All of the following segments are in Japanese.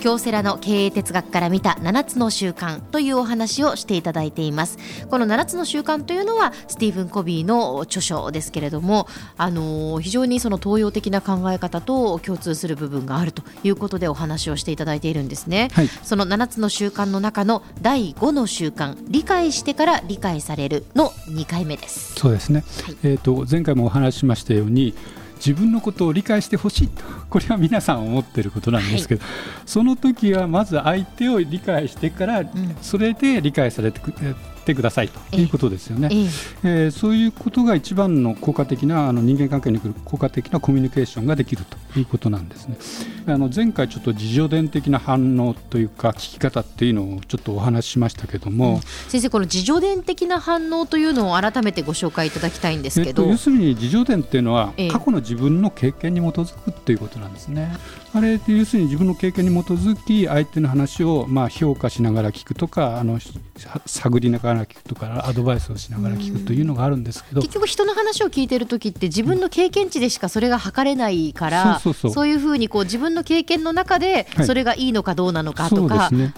京セラの経営哲学から見た7つの習慣というお話をしていただいています。この7つの習慣というのはスティーブン・コビーの著書ですけれどもあの非常にその東洋的な考え方と共通する部分があるということでお話をしていただいているんですね、はい、その7つの習慣の中の第5の習慣理解してから理解されるの2回目です。そうですね、はい、えーと前回もお話ししましたように自分のことを理解してほしいと。これは皆さん思っていることなんですけど、はい、その時はまず相手を理解してから、それで理解されてくってくださいということですよね、えー、えー、そういうことが一番の効果的なあの人間関係にくる効果的なコミュニケーションができるということなんですね。あの前回ちょっと自助伝的な反応というか聞き方っていうのをちょっとお話ししましたけども、うん、先生この自助伝的な反応というのを改めてご紹介いただきたいんですけど、えっと、要するに自助伝っていうのは過去の自分の経験に基づくっていうことなんですね、あれって要するに自分の経験に基づき相手の話をまあ評価しながら聞くとかあの探りながら聞くとかアドバイスをしながら聞くというのがあるんですけど。結局人の話を聞いてる時って自分の経験値でしかそれが測れないから、そういうふうにこう自分の経験の中でそれがいいのかどうなのかとか、はいね、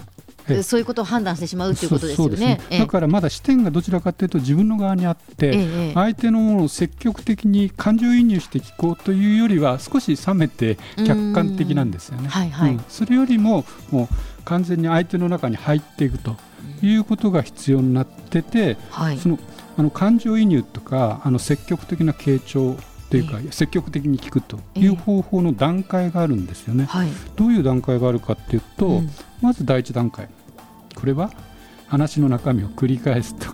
そういうことを判断してしまうということですよね、ね、だからまだ視点がどちらかというと自分の側にあって、相手のものを積極的に感情移入して聞こうというよりは少し冷めて客観的なんですよね。はいはい。うん、それよりももう完全に相手の中に入っていくということが必要になってて、はい、そのあの感情移入とかあの積極的な傾聴というか、積極的に聞くという方法の段階があるんですよね。はい、どういう段階があるかっていうと、うん、まず第一段階これは話の中身を繰り返すと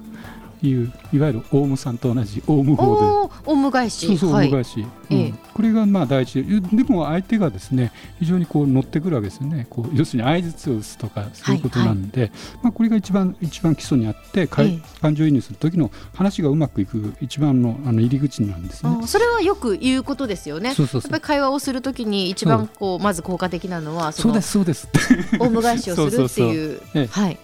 いういわゆるオウムさんと同じオウム法で。オウム返し。そうそう、オウム返し、うん、これがまあ第一。でも相手がですね非常にこう乗ってくるわけですよね。こう要するに相槌を打つとかそういうことなんで、はいはい、まあ、これが一番一番基礎にあって、感情移入する時の話がうまくいく一番のあの入り口なんですね。それはよく言うことですよね。そうそうそう。やっぱり会話をするときに一番こうまず効果的なのはそうですそうです。オウム返しをするっていう。はい、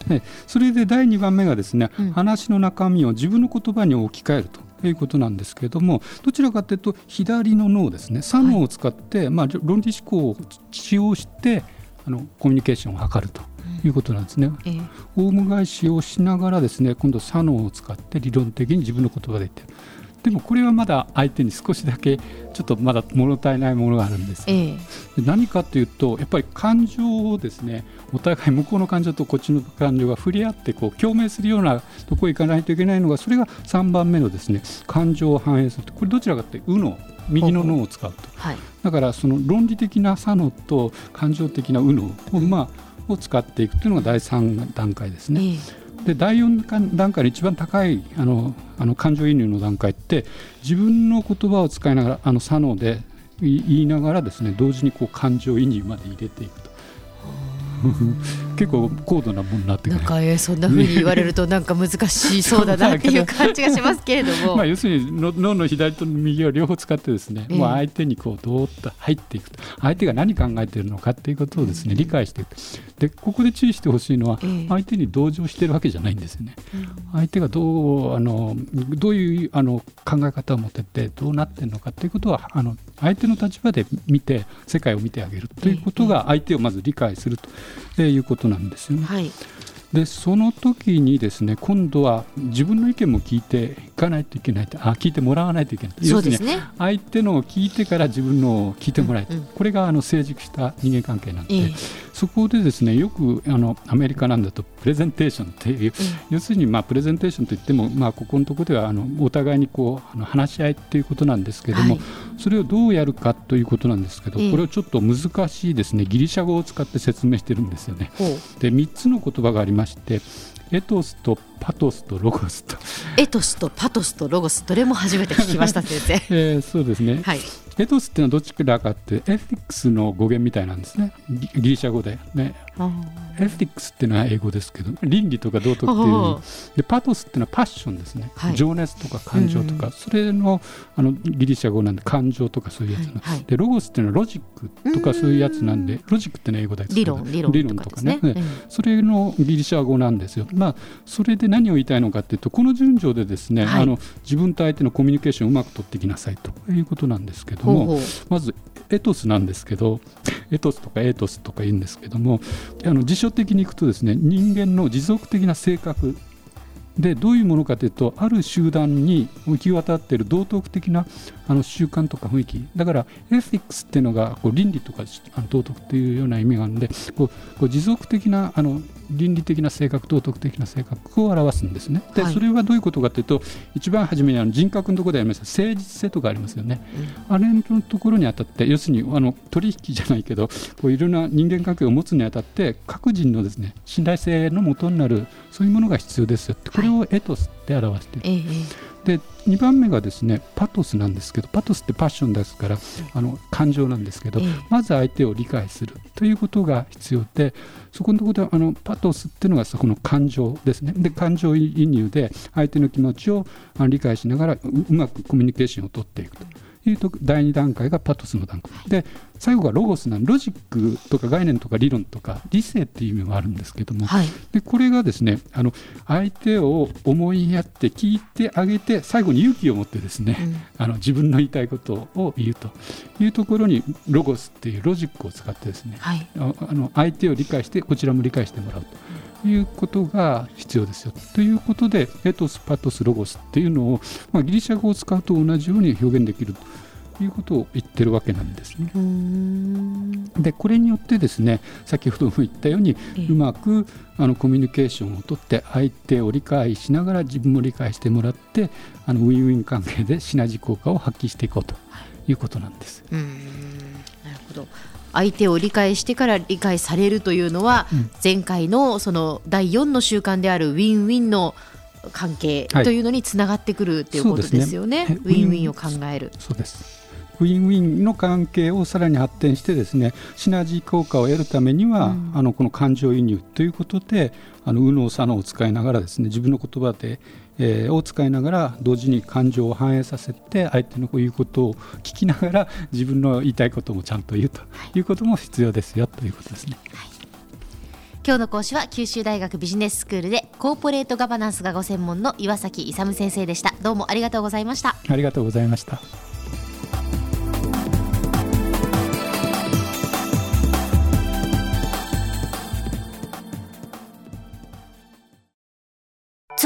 それで第2番目がですね、うん、話の中身を自分の言葉に置き換えるとということなんですけれどもどちらかというと左の脳ですね左脳を使って、はい、まあ、論理思考を使用してあのコミュニケーションを図るということなんですね。えー、オウム返しをしながらですね今度左脳を使って理論的に自分の言葉で言ってる。でもこれはまだ相手に少しだけちょっとまだ物足りないものがあるんです、え何かというとやっぱり感情をですねお互い向こうの感情とこっちの感情が触れ合ってこう共鳴するようなところへ行かないといけないのがそれが3番目のですね感情を反映すると。これどちらかというと右脳右の脳を使うと、はい、だからその論理的な左脳と感情的な右脳を,、まあ、を使っていくというのが第3段階ですね。えで第4段階で一番高いあのあの感情移入の段階って自分の言葉を使いながらあの左脳で言いながらですね同時にこう感情移入まで入れていくと。結構高度なものになってなんか、えー、そんなふうに言われるとなんか難しそうだなっていう 感じがしますけれども。まあ要するに脳の左と右を両方使ってですね、えー、もう相手にこうどーっと入っていくと。相手が何考えているのかっていうことをですね、理解していく。でここで注意してほしいのは、相手に同情してるわけじゃないんですよね、相手がどうあのどういうあの考え方を持っててどうなってるのかっていうことはあの相手の立場で見て世界を見てあげるということが相手をまず理解するということなんですよね。はいでその時にですね今度は自分の意見も聞いていかないといけないあ聞いてもらわないといけない要するに、ね、相手のを聞いてから自分のを聞いてもらえる、うん。うん、これがあの成熟した人間関係なんで、えー、そこでですねよくあのアメリカなんだとプレゼンテーションっていう、えー、要するにまあプレゼンテーションといっても、まあ、ここのところではあのお互いにこうあの話し合いっていうことなんですけども、はい、それをどうやるかということなんですけど、えー、これをちょっと難しいですね。ギリシャ語を使って説明してるんですよね。で3つの言葉がありましてエトスとパトスとロゴスと。エトスとパトスとロゴスどれも初めて聞きました 先生、えー、そうですね、はい、エトスっていうのはどっちかかって ethics の語源みたいなんですね。ギリシャ語で。ね。 ethics っていうのは英語ですけど倫理とか道徳っていう。でパトスっていうのはパッションですね、はい、情熱とか感情とか、うん、それのあのギリシャ語なんで感情とかそういうやつ、はいはい、でロゴスっていうのはロジックとかそういうやつなんでロジックってのは英語です。けど理論理論とかね、ね、それのギリシャ語なんですよ。まあそれで何を言いたいのかっていうとこの順序でですね、はい、あの自分と相手のコミュニケーションをうまく取ってきなさいということなんですけどもまずエトスなんですけどエトスとかエトスとか言うんですけどもあの辞書的にいくとですね人間の持続的な性格でどういうものかというとある集団に行き渡っている道徳的なあの習慣とか雰囲気だからエフィックスっていうのがこう倫理とか道徳っていうような意味があるのでこうこう持続的なあの倫理的な性格道徳的な性格を表すんですね。で、はい、それはどういうことかというと一番初めにあの人格のところでありました誠実性とかありますよね。うん、あれのところにあたって要するにあの取引じゃないけどこういろんな人間関係を持つにあたって各人のですね信頼性のもとになるそういうものが必要ですよってこれをエトスって表している。はいで2番目がですねパトスなんですけどパトスってパッションですからあの感情なんですけど、まず相手を理解するということが必要でそこのところであのパトスっていうのがそこの感情ですねで感情移入で相手の気持ちを理解しながらうまくコミュニケーションを取っていくと。いうと第2段階がパトスの段階。で最後がロゴスなんロジックとか概念とか理論とか理性っていう意味もあるんですけども、はい、でこれがですねあの相手を思いやって聞いてあげて最後に勇気を持ってですね、うん、あの自分の言いたいことを言うと。いうところにロゴスっていうロジックを使ってですね、はい、あの相手を理解してこちらも理解してもらうと。いうことが必要ですよ。ということでエトスパトスロゴスっていうのを、まあ、ギリシャ語を使うと同じように表現できるということを言ってるわけなんですね。でこれによってですね先ほども言ったようにうまくあのコミュニケーションをとって相手を理解しながら自分も理解してもらってあのウィンウィン関係でシナジー効果を発揮していこうということなんです。なるほど相手を理解してから理解されるというのは、前回のその第4の習慣であるウィンウィンの関係というのにつながってくるということですよね、ね。ウィンウィンを考える。そうですウィンウィンの関係をさらに発展してですねシナジー効果を得るためには、うん、あのこの感情移入ということであの右脳左脳を使いながらですね自分の言葉でえー、を使いながら同時に感情を反映させて相手の言うことを聞きながら自分の言いたいこともちゃんと言うということも必要ですよということですね。はい。今日の講師は九州大学ビジネススクールでコーポレートガバナンスがご専門の岩崎勇先生でした。どうもありがとうございました。ありがとうございました